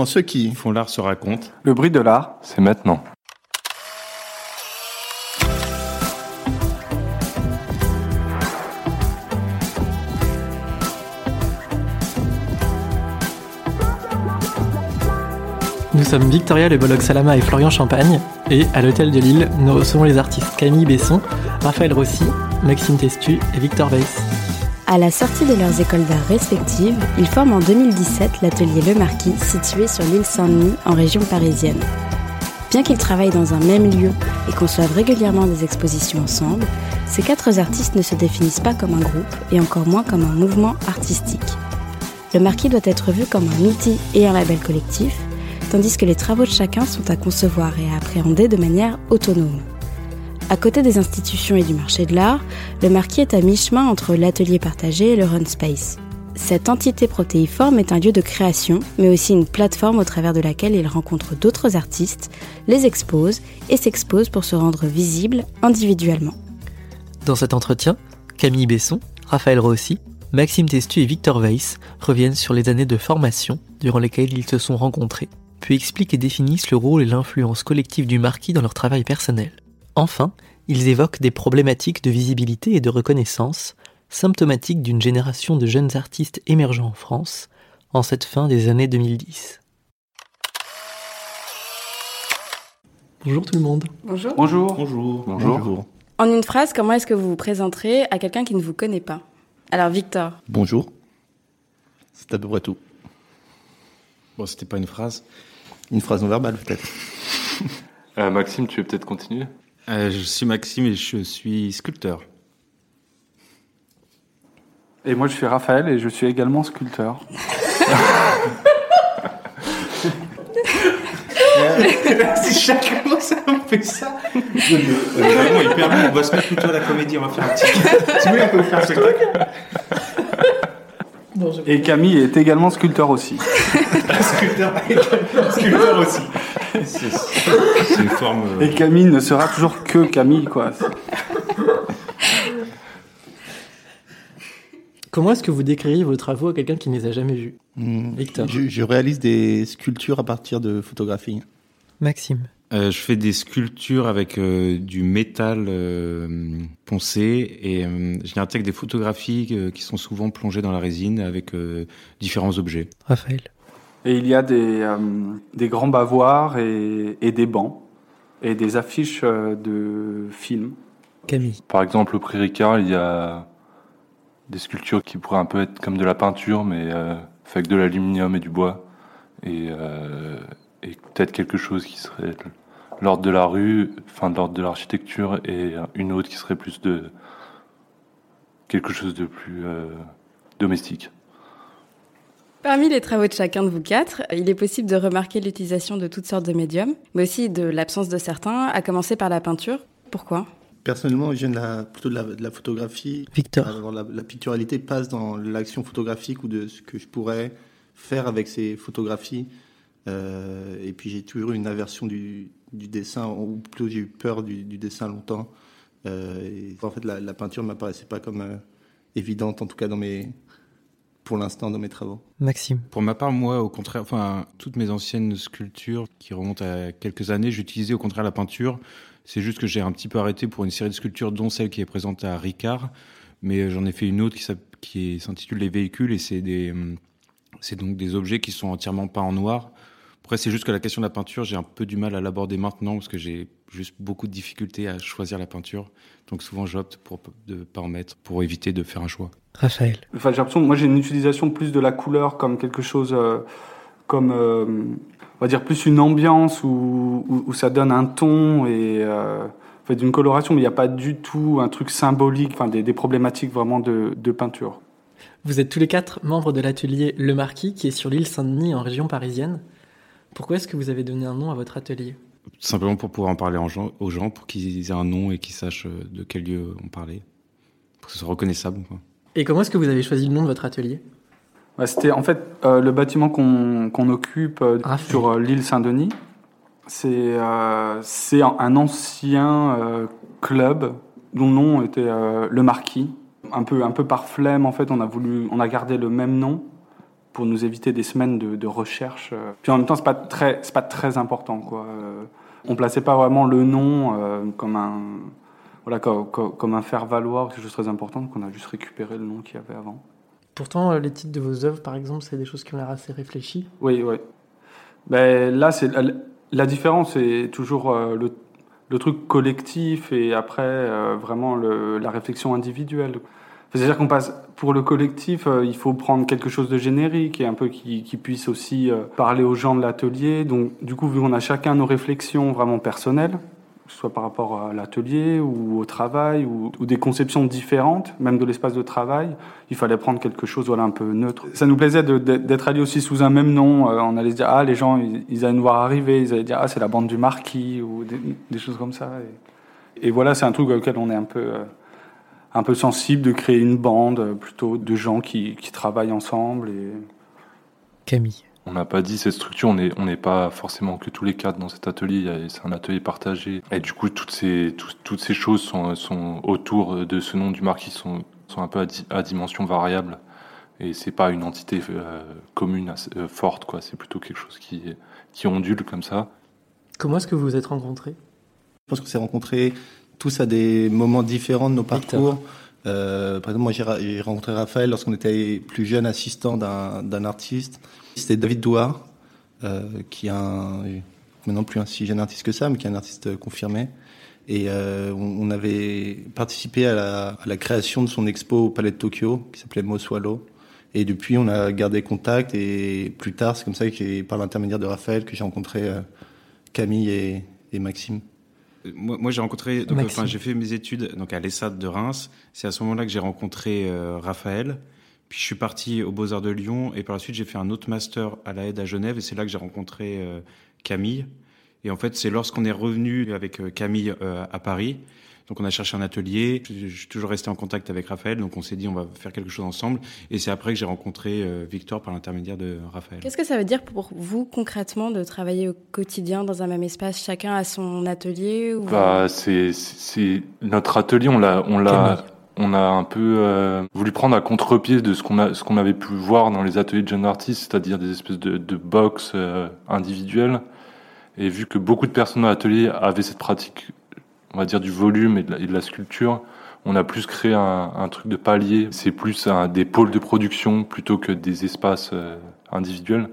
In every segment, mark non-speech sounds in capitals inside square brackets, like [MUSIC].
Quand ceux qui font l'art se racontent. Le bruit de l'art, c'est maintenant. Nous sommes Victoria Le Bolog Salama et Florian Champagne, et à l'Hôtel de Lille, nous recevons les artistes Camille Besson, Raphaël Rossi, Maxime Testu et Victor Weiss. À la sortie de leurs écoles d'art respectives, ils forment en 2017 l'atelier Le Marquis, situé sur l'île Saint-Denis, en région parisienne. Bien qu'ils travaillent dans un même lieu et conçoivent régulièrement des expositions ensemble, ces quatre artistes ne se définissent pas comme un groupe et encore moins comme un mouvement artistique. Le Marquis doit être vu comme un outil et un label collectif, tandis que les travaux de chacun sont à concevoir et à appréhender de manière autonome. À côté des institutions et du marché de l'art, le marquis est à mi-chemin entre l'atelier partagé et le run space. Cette entité protéiforme est un lieu de création, mais aussi une plateforme au travers de laquelle il rencontre d'autres artistes, les expose et s'expose pour se rendre visible individuellement. Dans cet entretien, Camille Besson, Raphaël Rossi, Maxime Testu et Victor Weiss reviennent sur les années de formation durant lesquelles ils se sont rencontrés puis expliquent et définissent le rôle et l'influence collective du marquis dans leur travail personnel. Enfin, ils évoquent des problématiques de visibilité et de reconnaissance, symptomatiques d'une génération de jeunes artistes émergents en France en cette fin des années 2010. Bonjour tout le monde. Bonjour. Bonjour. Bonjour. Bonjour. En une phrase, comment est-ce que vous vous présenterez à quelqu'un qui ne vous connaît pas? Alors Victor. Bonjour. C'est à peu près tout. Bon, c'était pas une phrase. Une phrase non verbale peut-être. Euh, Maxime, tu veux peut-être continuer? Euh, je suis Maxime et je suis sculpteur. Et moi, je suis Raphaël et je suis également sculpteur. [LAUGHS] si chacun ça on fait ça. Vraiment hyper bien. On va se mettre plutôt à la comédie. On va faire un petit. Vous voulez, on peut faire un spectacle. Et Camille est également sculpteur aussi. [LAUGHS] sculpteur, sculpteur aussi. C'est c'est une forme. euh, Et Camille ne sera toujours que Camille, quoi. Comment est-ce que vous décririez vos travaux à quelqu'un qui ne les a jamais vus Hmm. Victor. Je, je réalise des sculptures à partir de photographies. Maxime. Euh, je fais des sculptures avec euh, du métal euh, poncé et euh, je intègre des photographies euh, qui sont souvent plongées dans la résine avec euh, différents objets. Raphaël. Et il y a des, euh, des grands bavoirs et, et des bancs et des affiches euh, de films. Camille. Par exemple, au Prix Ricard, il y a des sculptures qui pourraient un peu être comme de la peinture, mais euh, fait avec de l'aluminium et du bois. Et, euh, et peut-être quelque chose qui serait l'ordre de la rue, enfin de l'ordre de l'architecture, et une autre qui serait plus de quelque chose de plus euh, domestique. Parmi les travaux de chacun de vous quatre, il est possible de remarquer l'utilisation de toutes sortes de médiums, mais aussi de l'absence de certains, à commencer par la peinture. Pourquoi? Personnellement, je viens de la, plutôt de la, de la photographie. Victor. Alors, la, la picturalité passe dans l'action photographique ou de ce que je pourrais faire avec ces photographies. Euh, et puis j'ai toujours eu une aversion du, du dessin, ou plutôt j'ai eu peur du, du dessin longtemps. Euh, et en fait, la, la peinture ne m'apparaissait pas comme euh, évidente, en tout cas dans mes, pour l'instant, dans mes travaux. Maxime. Pour ma part, moi, au contraire, enfin, toutes mes anciennes sculptures qui remontent à quelques années, j'utilisais au contraire la peinture. C'est juste que j'ai un petit peu arrêté pour une série de sculptures, dont celle qui est présente à Ricard. Mais j'en ai fait une autre qui s'intitule Les véhicules et c'est des, c'est donc des objets qui sont entièrement peints en noir. Après, c'est juste que la question de la peinture, j'ai un peu du mal à l'aborder maintenant parce que j'ai juste beaucoup de difficultés à choisir la peinture. Donc souvent, j'opte pour de pas en mettre pour éviter de faire un choix. Raphaël. Enfin, j'ai l'impression, moi j'ai une utilisation plus de la couleur comme quelque chose, euh, comme, euh, on va dire plus une ambiance où, où, où ça donne un ton et euh, en fait d'une coloration, mais il n'y a pas du tout un truc symbolique, enfin des, des problématiques vraiment de, de peinture. Vous êtes tous les quatre membres de l'atelier Le Marquis qui est sur l'île Saint-Denis en région parisienne. Pourquoi est-ce que vous avez donné un nom à votre atelier? Simplement pour pouvoir en parler en gens- aux gens, pour qu'ils aient un nom et qu'ils sachent euh, de quel lieu on parlait. Pour que ce soit reconnaissable. Quoi. Et comment est-ce que vous avez choisi le nom de votre atelier Ouais, C'était en fait euh, le bâtiment qu'on qu'on occupe euh, Ah, sur euh, l'île Saint-Denis. C'est un- ancien club dont le nom était le Marquis. Un peu, un peu par flemme, en fait, on a voulu, on a gardé le même nom pour nous éviter des semaines de, de recherche. Puis en même temps, c'est pas très, c'est pas très important, quoi. On plaçait pas vraiment le nom comme un, voilà, comme, comme un faire valoir, quelque chose de très important. qu'on a juste récupéré le nom qu'il y avait avant. Pourtant, les titres de vos œuvres, par exemple, c'est des choses qui ont l'air assez réfléchies. Oui, oui. Ben, là, c'est la différence, c'est toujours le le truc collectif et après euh, vraiment le, la réflexion individuelle. C'est-à-dire qu'on passe pour le collectif, euh, il faut prendre quelque chose de générique et un peu qui, qui puisse aussi euh, parler aux gens de l'atelier. Donc du coup, vu qu'on a chacun nos réflexions vraiment personnelles, soit par rapport à l'atelier ou au travail, ou, des conceptions différentes, même de l'espace de travail. Il fallait prendre quelque chose voilà, un peu neutre. Ça nous plaisait d'être alliés aussi sous un même nom. Euh, on allait se dire, ah, les gens, ils, allaient nous voir arriver, ils allaient dire, ah, c'est la bande du marquis, ou des, choses comme ça. Et, voilà, c'est un truc auquel on est un peu, euh, un peu sensible de créer une bande euh, plutôt de gens qui, qui travaillent ensemble. Et... Camille on n'a pas dit cette structure, on n'est on n'est pas forcément que tous les quatre dans cet atelier, c'est un atelier partagé. Et du coup, toutes ces, toutes ces choses sont, sont autour de ce nom du marquis, sont, sont un peu à, dimension variable. Et c'est pas une entité euh, commune euh, forte, quoi. C'est plutôt quelque chose qui, qui ondule comme ça. Comment est-ce que vous vous êtes rencontrés? Je pense qu'on s'est rencontrés tous à des moments différents de nos parcours. Euh, par exemple, moi j'ai rencontré Raphaël lorsqu'on était plus jeune assistant d'un artiste. C'était David Douard, euh, qui est un, maintenant plus un si jeune artiste que ça, mais qui est un artiste confirmé. Et euh, on, avait participé à la, création de son expo au Palais de Tokyo, qui s'appelait Moswallow. Et depuis, on a gardé contact. Et plus tard, c'est comme ça que par l'intermédiaire de Raphaël, que j'ai rencontré euh, Camille et Maxime. Moi, moi j'ai rencontré, donc, enfin, j'ai fait mes études donc à l'ESSAD de Reims. C'est à ce moment-là que j'ai rencontré euh, Raphaël. Puis je suis parti aux Beaux-Arts de Lyon et par la suite j'ai fait un autre master à la aide à Genève et c'est là que j'ai rencontré euh, Camille. Et en fait, c'est lorsqu'on est revenu avec euh, Camille euh, à Paris. Donc on a cherché un atelier. Je, suis toujours resté en contact avec Raphaël, donc on s'est dit on va faire quelque chose ensemble. Et c'est après que j'ai rencontré Victor par l'intermédiaire de Raphaël. Qu'est-ce que ça veut dire pour vous concrètement de travailler au quotidien dans un même espace, chacun à son atelier ou... bah, c'est, notre atelier, on l'a, on l'a, on a un peu euh, voulu prendre à contre-pied de ce qu'on a, ce qu'on avait pu voir dans les ateliers de jeunes artistes, c'est-à-dire des espèces de, de box euh, individuelles. Et vu que beaucoup de personnes dans l'atelier avaient cette pratique, on va dire du volume et de la, sculpture, on a plus créé un, truc de palier. C'est plus des pôles de production plutôt que des espaces euh, individuels.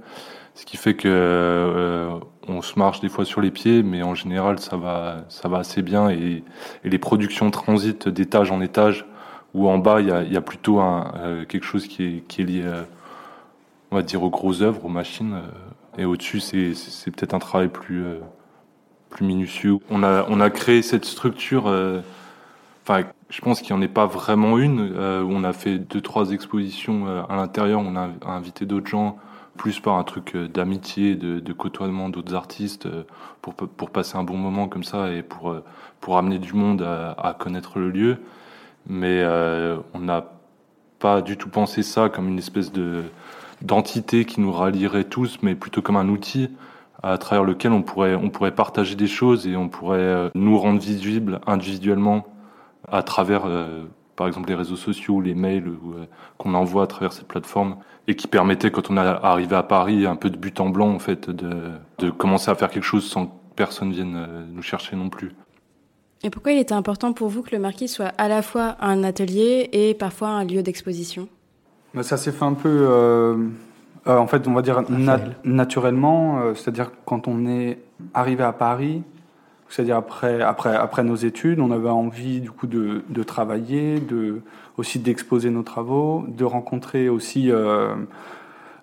Ce qui fait que on se marche des fois sur les pieds, mais en général ça va, ça va assez bien et, les productions transitent d'étage en étage où en bas, il y a, plutôt un, euh, quelque chose qui est, qui est lié, euh, on va dire, aux grosses œuvres, aux machines. Euh, et au-dessus, c'est peut-être un travail plus, plus minutieux. On a, on a créé cette structure, enfin, je pense qu'il n'y en est pas vraiment une, où on a fait deux, trois expositions à l'intérieur, on a invité d'autres gens, plus par un truc d'amitié, de, de, côtoiement d'autres artistes, pour, pour passer un bon moment comme ça et pour, pour amener du monde à, à connaître le lieu. Mais euh, on n'a pas du tout pensé ça comme une espèce de d'entité qui nous rallierait tous, mais plutôt comme un outil à travers lequel on pourrait on pourrait partager des choses et on pourrait euh, nous rendre visibles individuellement à travers euh, par exemple les réseaux sociaux, les mails qu'on envoie à travers ces plateformes et qui permettaient quand on est arrivé à Paris un peu de but en blanc en fait de, de commencer à faire quelque chose sans que personne vienne nous chercher non plus. Et pourquoi il était important pour vous que le marquis soit à la fois un atelier et parfois un lieu d'exposition? Bah, Ça s'est fait un peu, euh, euh, en fait, on va dire naturellement, euh, c'est-à-dire quand on est arrivé à Paris, c'est-à-dire après, après, après nos études, on avait envie du coup de, de travailler, de, aussi d'exposer nos travaux, de rencontrer aussi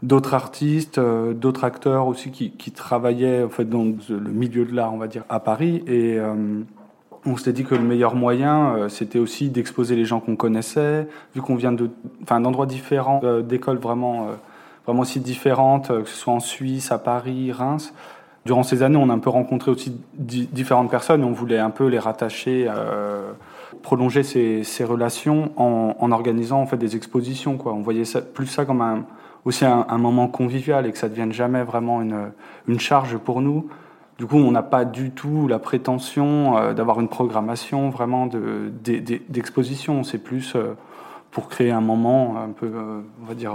d'autres artistes, d'autres acteurs aussi qui, qui, travaillaient en fait dans le milieu de l'art, on va dire, à Paris. Et on s'était dit que le meilleur moyen, euh, c'était aussi d'exposer les gens qu'on connaissait, vu qu'on vient de, enfin, d'endroits différents, euh, d'écoles vraiment, euh, vraiment aussi différentes, que ce soit en Suisse, à Paris, Reims. Durant ces années, on a un peu rencontré aussi différentes personnes et on voulait un peu les rattacher, prolonger ces, relations en, organisant en fait des expositions. On voyait plus ça comme un, aussi un, moment convivial et que ça ne devienne jamais vraiment une, charge pour nous. Du coup, on n'a pas du tout la prétention euh, d'avoir une programmation vraiment d'exposition. De, C'est plus euh, pour créer un moment un peu, euh, on va dire,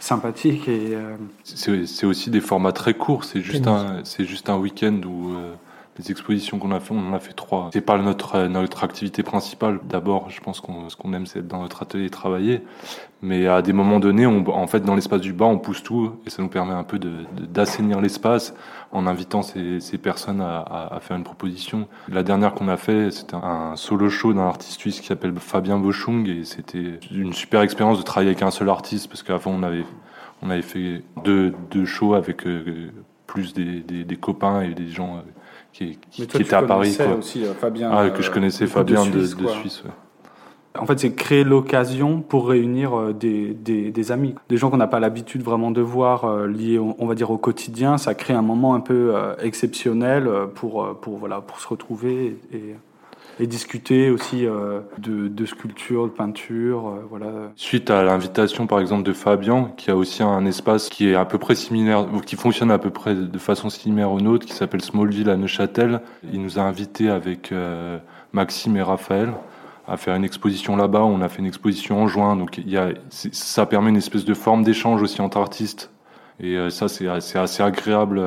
sympathique et c'est aussi des formats très courts c'est juste un c'est juste un week-end où les expositions qu'on a fait, on en a fait trois. C'est pas notre euh, notre activité principale. D'abord, je pense qu'on ce qu'on aime, c'est être dans notre atelier travailler. Mais à des moments donnés, on, en fait, dans l'espace du bas, on pousse tout et ça nous permet un peu d'assainir l'espace en invitant ces, personnes à, faire une proposition. La dernière qu'on a fait, c'était un solo show d'un artiste suisse qui s'appelle Fabien Bochung et c'était une super expérience de travailler avec un seul artiste parce qu'avant on avait on avait fait deux, deux shows avec euh, plus des, copains et des gens euh, qui, qui, était à Paris. Quoi. Aussi, euh, Fabien, ah, que je connaissais Fabien de Suisse. De, de Suisse ouais. En fait, c'est créer l'occasion pour réunir euh, des, des, des, amis, des gens qu'on n'a pas l'habitude vraiment de voir euh, liés, on va dire, au quotidien. Ça crée un moment un peu exceptionnel pour, pour, voilà, pour se retrouver et, et discuter aussi euh, de, de, sculpture, de peinture, euh, voilà. Suite à l'invitation, par exemple, de Fabien, qui a aussi un espace qui est à peu près similaire, ou qui fonctionne à peu près de façon similaire au nôtre, qui s'appelle Smallville à Neuchâtel. Il nous a invités avec euh, Maxime et Raphaël à faire une exposition là-bas. On a fait une exposition en juin, donc ça permet une espèce de forme d'échange aussi entre artistes. Et ça, c'est assez agréable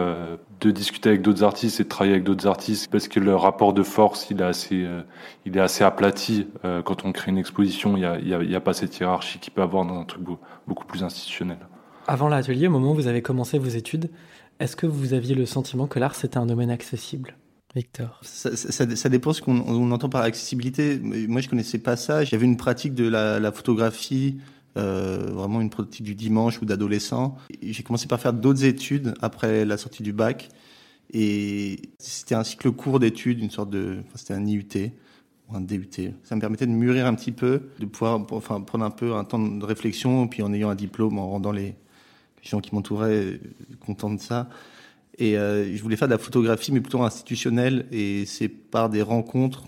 de discuter avec d'autres artistes et de travailler avec d'autres artistes parce que le rapport de force il est assez euh, il est assez aplati euh, quand on crée une exposition il y a, il y, a, il y a pas cette hiérarchie qu'il peut avoir dans un truc beaucoup plus institutionnel. Avant l'atelier, au moment où vous avez commencé vos études, est-ce que vous aviez le sentiment que l'art c'était un domaine accessible? Victor ça, ça, ça, dépend ce qu'on entend par accessibilité. Moi, je connaissais pas ça. J'avais une pratique de la, la photographie euh, vraiment une pratique du dimanche ou d'adolescent. J'ai commencé par faire d'autres études après la sortie du bac. Et c'était un cycle court d'études, une sorte de, c'était un IUT ou un DUT. Ça me permettait de mûrir un petit peu, de pouvoir, enfin, prendre un peu un temps de réflexion, puis en ayant un diplôme, en rendant les, gens qui m'entouraient contents de ça. Et euh, je voulais faire de la photographie, mais plutôt institutionnelle. Et c'est par des rencontres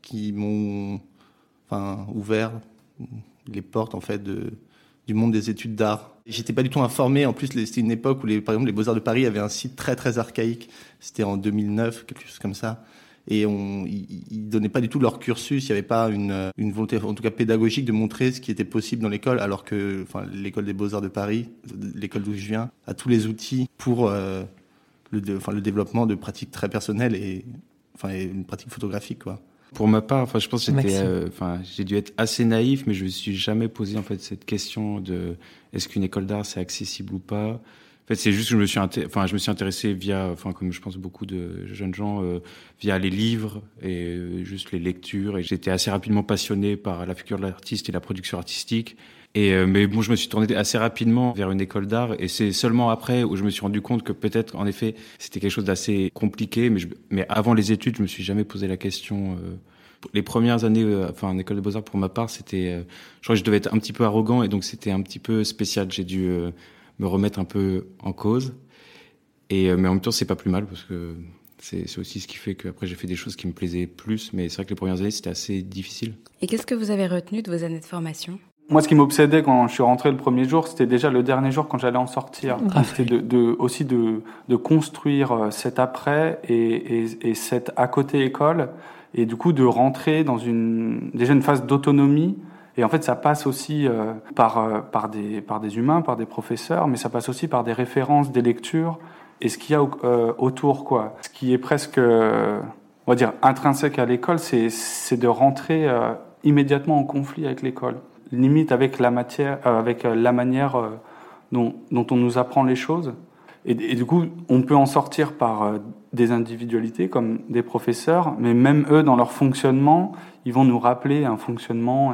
qui m'ont, enfin, ouvert les portes en fait du monde des études d'art. J'étais pas du tout informé. En plus, c'était une époque où, les, par exemple, les Beaux Arts de Paris avaient un site très très archaïque. C'était en 2009, quelque chose comme ça. Et on, ils, donnaient pas du tout leur cursus. Il y avait pas une, volonté, en tout cas pédagogique, de montrer ce qui était possible dans l'école, alors que, l'école des Beaux Arts de Paris, l'école d'où je viens, a tous les outils pour euh, le, développement de pratiques très personnelles et, une pratique photographique. Pour ma part, enfin, je pense que j'étais, euh, enfin, j'ai dû être assez naïf, mais je me suis jamais posé en fait cette question de est-ce qu'une école d'art c'est accessible ou pas? En fait, c'est juste que je me suis, enfin, je me suis intéressé via, enfin, comme je pense beaucoup de jeunes gens, euh, via les livres et euh, juste les lectures. Et j'étais assez rapidement passionné par la figure de l'artiste et la production artistique. Et euh, mais bon, je me suis tourné assez rapidement vers une école d'art, et c'est seulement après où je me suis rendu compte que peut-être, en effet, c'était quelque chose d'assez compliqué. Mais, je, mais avant les études, je me suis jamais posé la question. Euh, les premières années, euh, enfin, en école de beaux arts, pour ma part, c'était, euh, je crois que je devais être un petit peu arrogant, et donc c'était un petit peu spécial. J'ai dû me remettre un peu en cause. Et mais en même temps, c'est pas plus mal parce que c'est aussi ce qui fait qu'après j'ai fait des choses qui me plaisaient plus. Mais c'est vrai que les premières années, c'était assez difficile. Et qu'est-ce que vous avez retenu de vos années de formation? Moi, ce qui m'obsédait quand je suis rentré le premier jour, c'était déjà le dernier jour quand j'allais en sortir. Ah, c'était de, de, aussi de, de, construire euh, cet après et, et, et cet à côté école, et du coup de rentrer dans une déjà une phase d'autonomie. Et en fait, ça passe aussi euh, par euh, par des par des humains, par des professeurs, mais ça passe aussi par des références, des lectures et ce qu'il y a autour, quoi. Ce qui est presque, on va dire, intrinsèque à l'école, c'est de rentrer immédiatement en conflit avec l'école limite avec la matière, euh, avec euh, la manière euh, dont, dont, on nous apprend les choses. Et, du coup, on peut en sortir par des individualités comme des professeurs, mais même eux, dans leur fonctionnement, ils vont nous rappeler un fonctionnement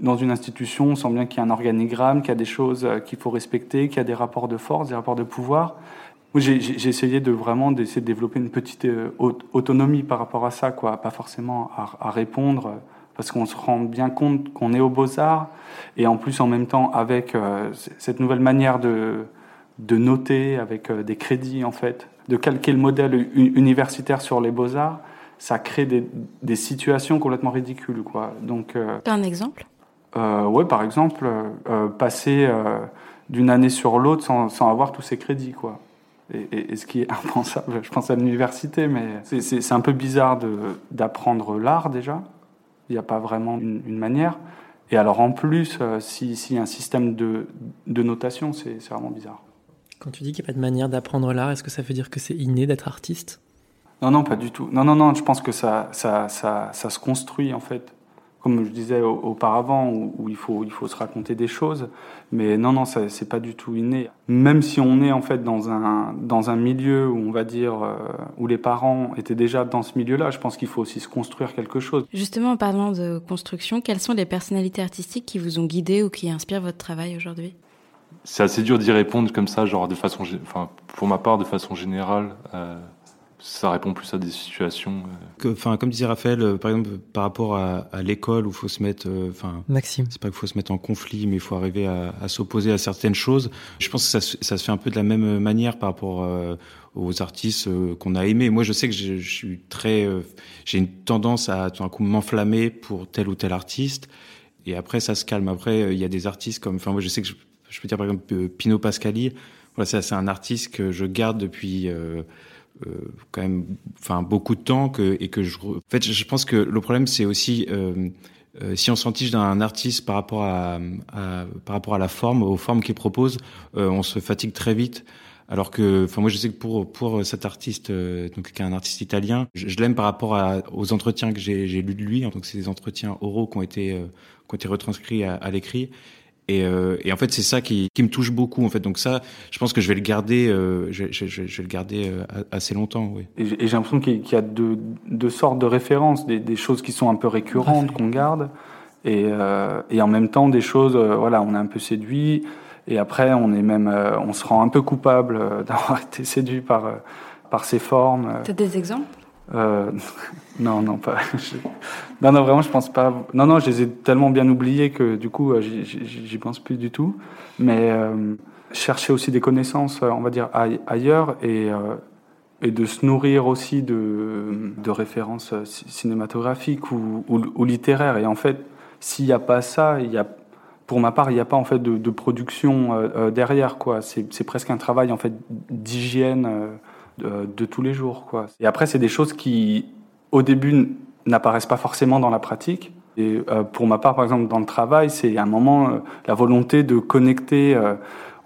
dans une institution. On sent bien qu'il y a un organigramme, qu'il y a des choses qu'il faut respecter, qu'il y a des rapports de force, des rapports de pouvoir. J'ai essayé de vraiment d'essayer de développer une petite autonomie par rapport à ça, quoi, pas forcément à, répondre parce qu'on se rend bien compte qu'on est aux beaux-arts, et en plus en même temps avec euh, cette nouvelle manière de, noter, avec euh, des crédits en fait, de calquer le modèle universitaire sur les beaux-arts, ça crée des, des, situations complètement ridicules. Quoi. Donc, euh, un exemple? euh, Ouais, par exemple, euh, passer d'une année sur l'autre sans, sans, avoir tous ces crédits. Quoi. Et, et, et, ce qui est [LAUGHS] impensable, je pense à l'université, mais c'est un peu bizarre d'apprendre l'art déjà, il n'y a pas vraiment une, une, manière. Et alors en plus, s'il si y a un système de, de notation, c'est vraiment bizarre. Quand tu dis qu'il n'y a pas de manière d'apprendre l'art, est-ce que ça veut dire que c'est inné d'être artiste? Non, non, pas du tout. Non, non, non, je pense que ça, ça, ça, ça se construit en fait comme je disais auparavant, où, il, faut, il faut se raconter des choses. Mais non, non, c'est pas du tout inné. Même si on est en fait dans un, dans un milieu où on va dire, euh, où les parents étaient déjà dans ce milieu-là, je pense qu'il faut aussi se construire quelque chose. Justement, en parlant de construction, quelles sont les personnalités artistiques qui vous ont guidé ou qui inspirent votre travail aujourd'hui? C'est assez dur d'y répondre comme ça, genre de façon, enfin, pour ma part, de façon générale. Euh ça répond plus à des situations. Euh. Enfin, comme disait Raphaël, euh, par exemple, par rapport à, l'école où faut se mettre, euh, enfin, Maxime, c'est pas qu'il faut se mettre en conflit, mais il faut arriver à, s'opposer à certaines choses. Je pense que ça, ça, se fait un peu de la même manière par rapport aux artistes qu'on a aimés. Moi, je sais que je, suis très, j'ai une tendance à tout un coup m'enflammer pour tel ou tel artiste, et après ça se calme. Après, il y a des artistes comme, enfin, moi, je sais que je, je peux dire par exemple Pino Pascali. Voilà, c'est un artiste que je garde depuis. Euh, quand même enfin beaucoup de temps que et que je en fait je pense que le problème c'est aussi euh, euh, si on s'en d'un artiste par rapport à, à, par rapport à la forme aux formes qu'il propose on se fatigue très vite alors que, enfin moi je sais que pour pour cet artiste, donc qui est un artiste italien, je, l'aime par rapport à, aux entretiens que j'ai lus de lui. Donc c'est des entretiens oraux qui ont été qui ont été retranscrits à, à l'écrit. Et, euh, et, en fait, c'est ça qui, qui, me touche beaucoup. En fait, donc ça, je pense que je vais le garder, euh, je, je, je, vais le garder euh, assez longtemps. Oui. Et j'ai l'impression qu'il y a deux, deux, sortes de références, des, des, choses qui sont un peu récurrentes qu'on garde, et, euh, et, en même temps des choses, euh, voilà, on est un peu séduit, et après on est même, on se rend un peu coupable [LAUGHS] d'avoir été séduit par par ces formes. T'as des exemples? Euh, [LAUGHS] non, non, pas. [LAUGHS] non, non, vraiment, je pense pas. Non, non, je les ai tellement bien oubliés que du coup, euh, j'y pense plus du tout. Mais euh, chercher aussi des connaissances, euh, on va dire, ailleurs et, et de se nourrir aussi de, de références cinématographiques ou, ou, littéraires. Et en fait, s'il n'y a pas ça, y a, pour ma part, il n'y a pas en fait de, de production derrière. quoi. C'est presque un travail en fait d'hygiène de, tous les jours. Quoi. Et après, c'est des choses qui, au début, n'apparaissent pas forcément dans la pratique. Et euh, pour ma part, par exemple, dans le travail, c'est un moment euh, la volonté de connecter, euh,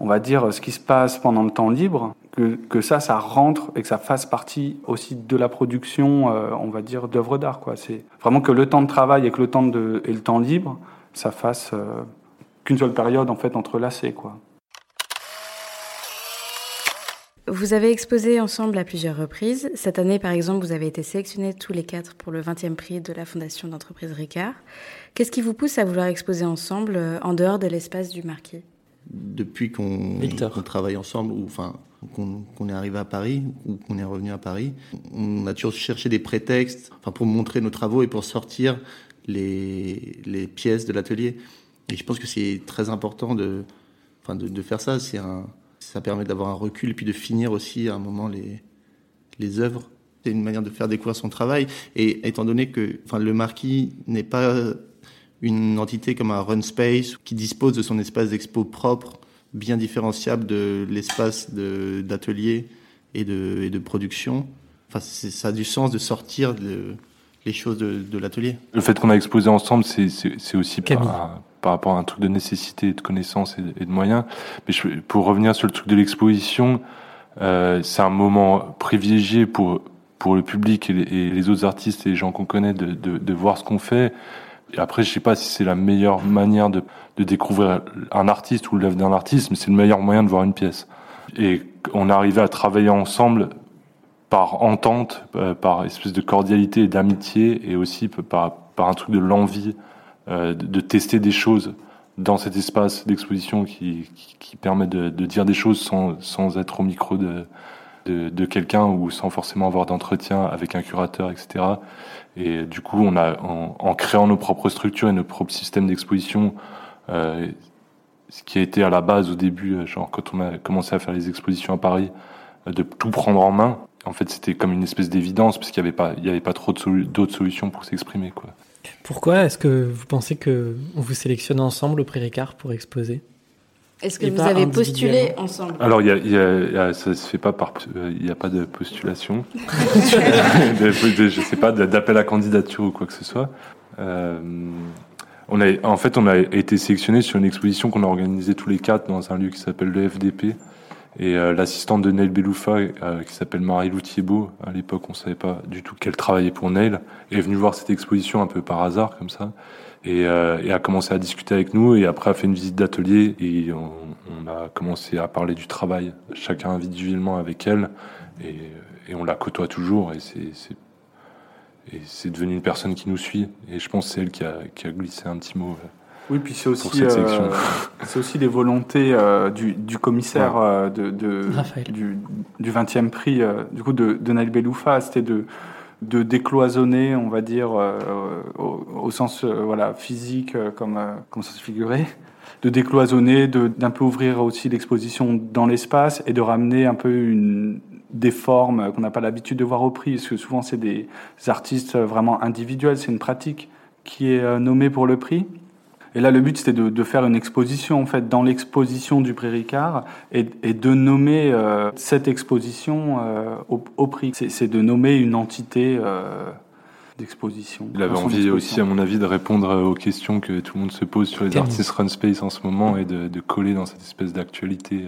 on va dire, ce qui se passe pendant le temps libre, que, que, ça, ça rentre et que ça fasse partie aussi de la production, on va dire, d'œuvres d'art. Quoi. C'est vraiment que le temps de travail et que le temps de, et le temps libre, ça fasse qu'une seule période en fait entrelacée. Quoi. Vous avez exposé ensemble à plusieurs reprises. Cette année, par exemple, vous avez été sélectionnés tous les quatre pour le 20e prix de la Fondation d'entreprise Ricard. Qu'est-ce qui vous pousse à vouloir exposer ensemble euh, en dehors de l'espace du marquis? Depuis qu'on travaille ensemble, ou enfin qu'on est arrivé à Paris ou qu'on est revenu à Paris, on a toujours cherché des prétextes enfin, pour montrer nos travaux et pour sortir les, les pièces de l'atelier. Et je pense que c'est très important de, enfin, de, de faire ça. C'est un ça permet d'avoir un recul et puis de finir aussi à un moment les, les œuvres. C'est une manière de faire découvrir son travail. Et étant donné que enfin, le marquis n'est pas une entité comme un Run Space qui dispose de son espace d'expo propre, bien différenciable de l'espace d'atelier et de, et de production, enfin, ça a du sens de sortir de, les choses de, de l'atelier. Le fait qu'on a exposé ensemble, c'est aussi par, par, rapport à un truc de nécessité, de connaissance et, de moyens. Mais je, pour revenir sur le truc de l'exposition, euh, c'est un moment privilégié pour pour le public et les, autres artistes et les gens qu'on connaît de, de, de, voir ce qu'on fait. Et après, je sais pas si c'est la meilleure manière de, de découvrir un artiste ou l'œuvre d'un artiste, mais c'est le meilleur moyen de voir une pièce. Et on est arrivé à travailler ensemble par entente, euh, par espèce de cordialité et d'amitié, et aussi par, un truc de l'envie euh, de, tester des choses dans cet espace d'exposition qui, permet de, dire des choses sans, être au micro de, de, quelqu'un ou sans forcément avoir d'entretien avec un curateur, etc. Et du coup, on a, en, en créant nos propres structures et nos propres systèmes d'exposition, euh, ce qui a été à la base au début, genre quand on a commencé à faire les expositions à Paris, de tout prendre en main, en fait, c'était comme une espèce d'évidence, parce qu'il n'y avait pas, il y avait pas trop d'autres solutions pour s'exprimer, quoi. Pourquoi est-ce que vous pensez que on vous sélectionne ensemble au Prix Ricard pour exposer? Est-ce que vous avez postulé ensemble? Alors, il y a, ça se fait pas par, il n'y a pas de postulation, [LAUGHS] [LAUGHS] je sais pas, d'appel à candidature ou quoi que ce soit. Euh, On a, en fait, on a été sélectionné sur une exposition qu'on a organisée tous les quatre dans un lieu qui s'appelle le FDP. Et euh, l'assistante de Neil Beloufa, euh, qui s'appelle Marie-Lou Thiebaud, à l'époque on savait pas du tout qu'elle travaillait pour Neil, est venue voir cette exposition un peu par hasard comme ça, et, euh, a commencé à discuter avec nous, et après a fait une visite d'atelier, et on, a commencé à parler du travail, chacun individuellement avec elle, et, on la côtoie toujours, et c'est et devenu une personne qui nous suit, et je pense que c'est elle qui a glissé un petit mot. Oui, puis c'est aussi, euh, [LAUGHS] c'est aussi les volontés euh, du, du, commissaire euh, de, de du, du 20e prix, euh, du coup de, de Nail Beloufa, c'était de, de décloisonner, on va dire, au, au, sens voilà physique, comme comme ça se figurait, de décloisonner, d'un peu ouvrir aussi l'exposition dans l'espace et de ramener un peu une, des formes qu'on n'a pas l'habitude de voir au prix, parce que souvent c'est des artistes vraiment individuels, c'est une pratique qui est nommée pour le prix. Et là, le but, c'était de, de, faire une exposition, en fait, dans l'exposition du Prix Ricard, et, et de nommer euh, cette exposition euh, au, au, prix. C'est de nommer une entité euh, d'exposition. Il avait envie aussi, à mon avis, de répondre aux questions que tout le monde se pose sur les artistes run space en ce moment, et de, de coller dans cette espèce d'actualité.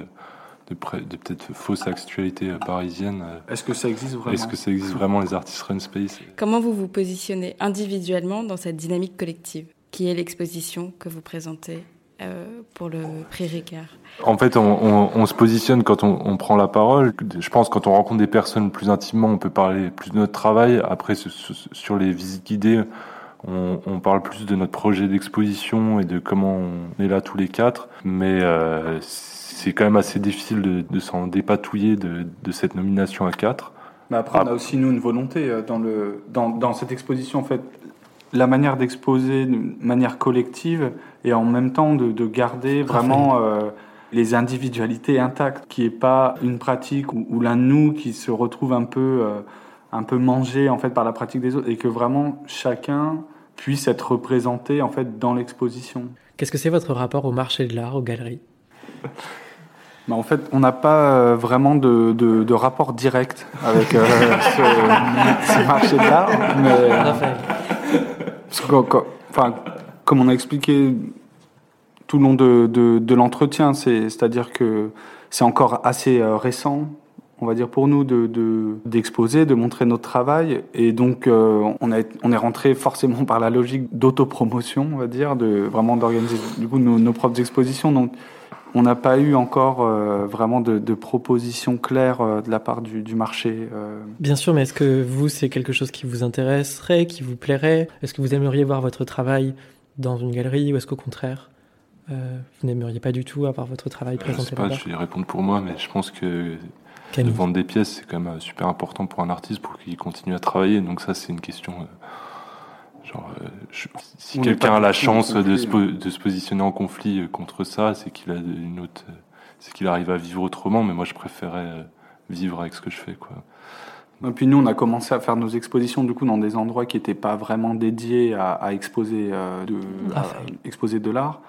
De, de peut-être fausse actualité parisienne. Est-ce que ça existe vraiment? Est-ce que ça existe vraiment les artistes run space? Comment vous vous positionnez individuellement dans cette dynamique collective? Qui est l'exposition que vous présentez euh, pour le prix Ricard En fait, on, on, on se positionne quand on, on, prend la parole. Je pense quand on rencontre des personnes plus intimement, on peut parler plus de notre travail. Après, sur les visites guidées, on, on parle plus de notre projet d'exposition et de comment on est là tous les quatre. Mais euh, c'est quand même assez difficile de, de s'en dépatouiller de, de, cette nomination à quatre. Mais après, on a aussi, nous, une volonté euh, dans, le, dans, dans cette exposition. En fait, la manière d'exposer de manière collective et en même temps de, de garder vraiment euh, les individualités intactes, qui est pas une pratique où, où l'un de nous qui se retrouve un peu euh, un peu mangé en fait par la pratique des autres et que vraiment chacun puisse être représenté en fait dans l'exposition. Qu'est-ce que c'est votre rapport au marché de l'art, aux galeries? Bah en fait, on n'a pas euh, vraiment de, de, de, rapport direct avec euh, ce, [LAUGHS] ce, marché de l'art. Mais, enfin, comme on a expliqué tout le long de, de, de l'entretien, c'est-à-dire que c'est encore assez euh, récent, on va dire pour nous, de d'exposer, de, montrer notre travail, et donc euh, on, a, on est rentré forcément par la logique d'autopromotion, on va dire, de vraiment d'organiser nos, propres expositions. On n'a pas eu encore euh, vraiment de, de, propositions claires euh, de la part du, du marché. Euh. Bien sûr, mais est-ce que vous, c'est quelque chose qui vous intéresserait, qui vous plairait? Est-ce que vous aimeriez voir votre travail dans une galerie ou est-ce qu'au contraire, euh, vous n'aimeriez pas du tout avoir votre travail présenté Je sais pas, je vais répondre pour moi, mais je pense que Camille. de vendre des pièces, c'est quand même super important pour un artiste pour qu'il continue à travailler. Donc ça, c'est une question Genre, euh, je, si quelqu'un a la chance de se, de se, positionner en conflit euh, contre ça, c'est qu'il a une autre, euh, c'est qu'il arrive à vivre autrement. Mais moi, je préférais vivre avec ce que je fais, quoi. Et puis nous, on a commencé à faire nos expositions du coup dans des endroits qui n'étaient pas vraiment dédiés à, à exposer euh, de à exposer de l'art.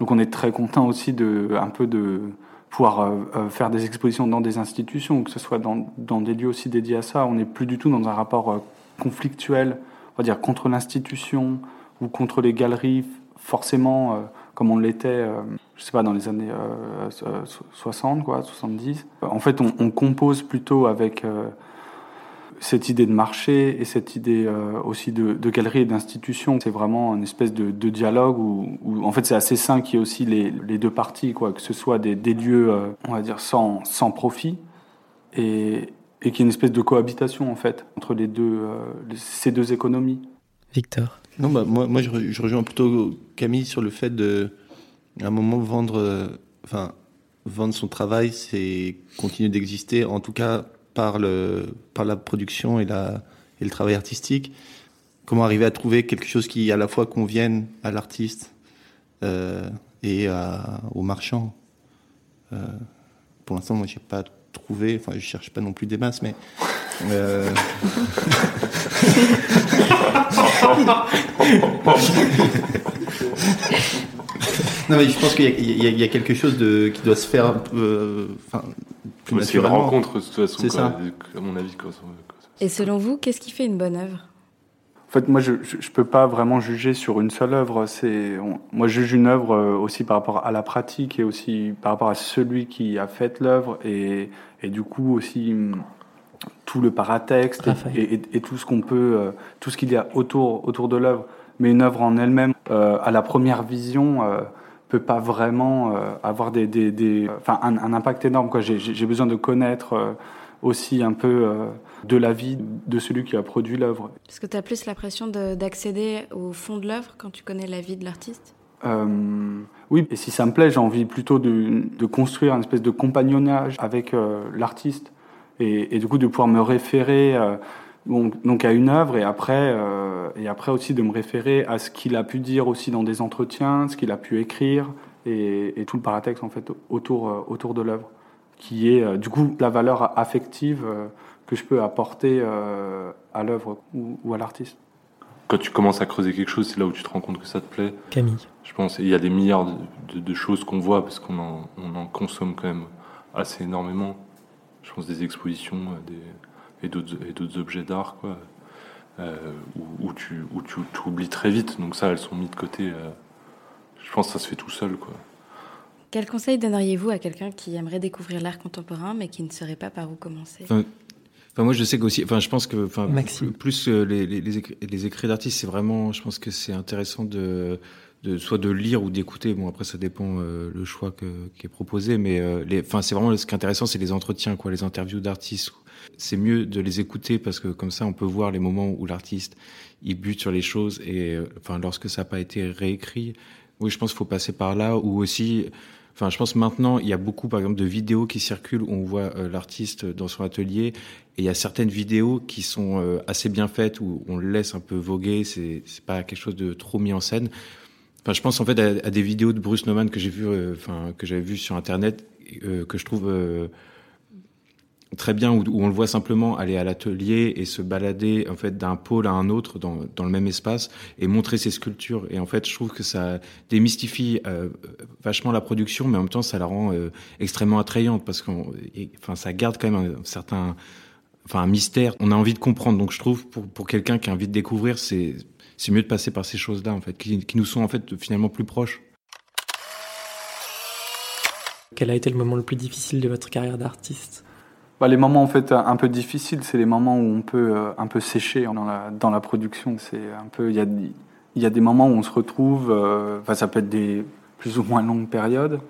Donc on est très content aussi de un peu de pouvoir euh, faire des expositions dans des institutions, que ce soit dans, dans des lieux aussi dédiés à ça. On n'est plus du tout dans un rapport euh, conflictuel on dire, contre l'institution ou contre les galeries, forcément, euh, comme on l'était, euh, je sais pas, dans les années euh, 60, quoi, 70. En fait, on, compose plutôt avec euh, cette idée de marché et cette idée euh, aussi de, de galerie et d'institution. C'est vraiment une espèce de, dialogue où, où, en fait, c'est assez sain qu'il y ait aussi les, les, deux parties, quoi, que ce soit des, des lieux, on va dire, sans, sans profit et, et qu'il y ait une espèce de cohabitation en fait entre les deux, euh, ces deux économies. Victor. Non, bah, moi, moi je, je, rejoins plutôt Camille sur le fait de, à un moment, vendre, euh, enfin, vendre son travail, c'est continuer d'exister, en tout cas par le, par la production et la, et le travail artistique. Comment arriver à trouver quelque chose qui à la fois convienne à l'artiste euh, et à, au marchand. Euh, pour l'instant, moi, j'ai pas trouver. Enfin, je cherche pas non plus des masses, mais. Euh... [LAUGHS] non, mais je pense qu'il y, y, y, a quelque chose de, qui doit se faire euh, enfin, plus naturellement. C'est une rencontre, de toute façon, c'est ça. à mon avis. Quoi, Et selon vous, qu'est-ce qui fait une bonne œuvre? En fait, moi, je ne peux pas vraiment juger sur une seule œuvre. C'est, moi, je juge une œuvre euh, aussi par rapport à la pratique et aussi par rapport à celui qui a fait l'œuvre et, et du coup aussi hum, tout le paratexte et, et, tout ce qu'on peut, euh, tout ce qu'il y a autour, autour de l'œuvre. Mais une œuvre en elle-même, euh, à la première vision, euh, peut pas vraiment euh, avoir des, des, des enfin, un, un, impact énorme. Quoi. J'ai, j'ai besoin de connaître aussi un peu de la vie de celui qui a produit l'œuvre. Est-ce que tu as plus l'impression d'accéder au fond de l'œuvre quand tu connais la vie de l'artiste? Euh, oui, et si ça me plaît, j'ai envie plutôt de, de, construire une espèce de compagnonnage avec euh, l'artiste et, et, du coup de pouvoir me référer euh, donc, donc, à une œuvre et après, euh, et après aussi de me référer à ce qu'il a pu dire aussi dans des entretiens, ce qu'il a pu écrire et, et, tout le paratexte en fait autour, euh, autour de l'œuvre qui est euh, du coup la valeur affective que je peux apporter euh, à l'œuvre ou, ou, à l'artiste. Quand tu commences à creuser quelque chose, c'est là où tu te rends compte que ça te plaît. Camille. Je pense il y a des milliards de, de, de choses qu'on voit parce qu'on en, on en, consomme quand même assez énormément. Je pense des expositions des, et d'autres objets d'art quoi, euh, où, où, tu, où tu, tu, oublies très vite. Donc ça, elles sont mises de côté. Euh, je pense que ça se fait tout seul. Quoi. Quel conseil donneriez-vous à quelqu'un qui aimerait découvrir l'art contemporain mais qui ne saurait pas par où commencer? Enfin, Enfin, moi, je sais qu'aussi, enfin, je pense que, enfin, plus, plus euh, les, les, les, écrits, les écrits d'artistes, c'est vraiment, je pense que c'est intéressant de, de, soit de lire ou d'écouter. Bon, après, ça dépend euh, le choix que, qui est proposé, mais euh, c'est vraiment ce qui est intéressant, c'est les entretiens, quoi, les interviews d'artistes. C'est mieux de les écouter parce que comme ça, on peut voir les moments où l'artiste il bute sur les choses et, euh, enfin, lorsque ça n'a pas été réécrit. Oui, je pense qu'il faut passer par là ou aussi Enfin, je pense maintenant, il y a beaucoup, par exemple, de vidéos qui circulent où on voit euh, l'artiste dans son atelier. Et il y a certaines vidéos qui sont euh, assez bien faites où on le laisse un peu voguer. C'est, pas quelque chose de trop mis en scène. Enfin, je pense en fait à, des vidéos de Bruce Nauman que j'ai vu, euh, enfin, que j'avais vu sur Internet, que je trouve très bien où, on le voit simplement aller à l'atelier et se balader en fait d'un pôle à un autre dans, dans le même espace et montrer ses sculptures. Et en fait je trouve que ça démystifie euh, vachement la production mais en même temps ça la rend euh, extrêmement attrayante parce qu'on ça garde quand même un, un certain enfin un mystère. On a envie de comprendre. Donc je trouve pour pour quelqu'un qui a envie de découvrir c'est c'est mieux de passer par ces choses là en fait qui, qui nous sont en fait finalement plus proches. Quel a été le moment le plus difficile de votre carrière d'artiste? Bah, les moments en fait un peu difficiles, c'est les moments où on peut euh, un peu sécher dans la, dans la production. C'est un peu, il y a, il y a des moments où on se retrouve, euh, enfin ça peut être des plus ou moins longues périodes,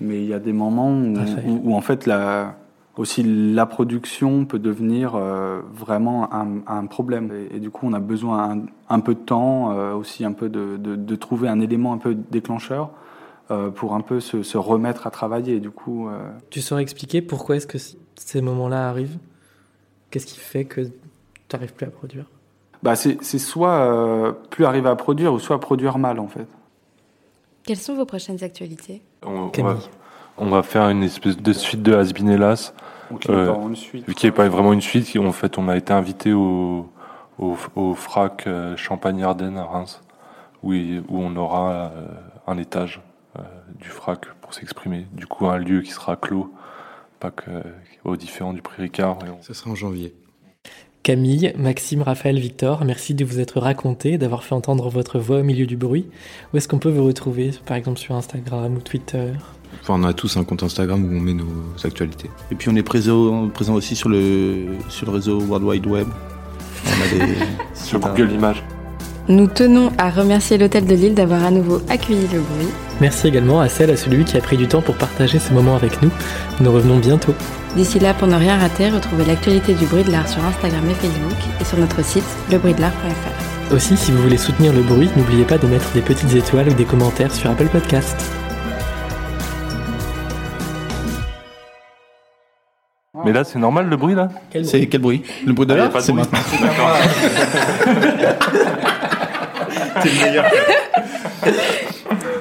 mais il y a des moments où, où, où en fait la, aussi la production peut devenir euh, vraiment un, un problème. Et, et, du coup, on a besoin un, un peu de temps, euh, aussi un peu de, de, de, trouver un élément un peu déclencheur pour un peu se, se, remettre à travailler. Du coup, euh, tu saurais expliquer pourquoi est-ce que ces moments-là arrivent? Qu'est-ce qui fait que tu n'arrives plus à produire? Bah c'est soit euh, plus arriver à produire ou soit produire mal en fait. Quelles sont vos prochaines actualités? On, on, va, on va faire une espèce de suite de Asbinelas. Qui euh, n'est pas vraiment une suite, en fait on a été invité au, au, au FRAC euh, Champagne-Ardenne à Reims, où, où on aura euh, un étage euh, du FRAC pour s'exprimer. Du coup un lieu qui sera clos pas que, au différent du prix Ricard. On... Ça sera en janvier. Camille, Maxime, Raphaël, Victor, merci de vous être raconté, d'avoir fait entendre votre voix au milieu du bruit. Où est-ce qu'on peut vous retrouver, par exemple sur Instagram ou Twitter? Enfin, on a tous un compte Instagram où on met nos actualités. Et puis on est présent, présent aussi sur le, sur le réseau World Wide Web. On a des, [LAUGHS] sur Google Images. Nous tenons à remercier l'Hôtel de Lille d'avoir à nouveau accueilli le bruit. Merci également à celle, à celui qui a pris du temps pour partager ce moment avec nous. Nous revenons bientôt. D'ici là, pour ne rien rater, retrouvez l'actualité du bruit de l'art sur Instagram et Facebook et sur notre site lebruitdelart.fr. Aussi, si vous voulez soutenir le bruit, n'oubliez pas de mettre des petites étoiles ou des commentaires sur Apple Podcast. Mais là, c'est normal le bruit là? C'est quel bruit? Le bruit de l'art C'est maintenant. [LAUGHS] [LAUGHS] T'es le meilleur. [LAUGHS]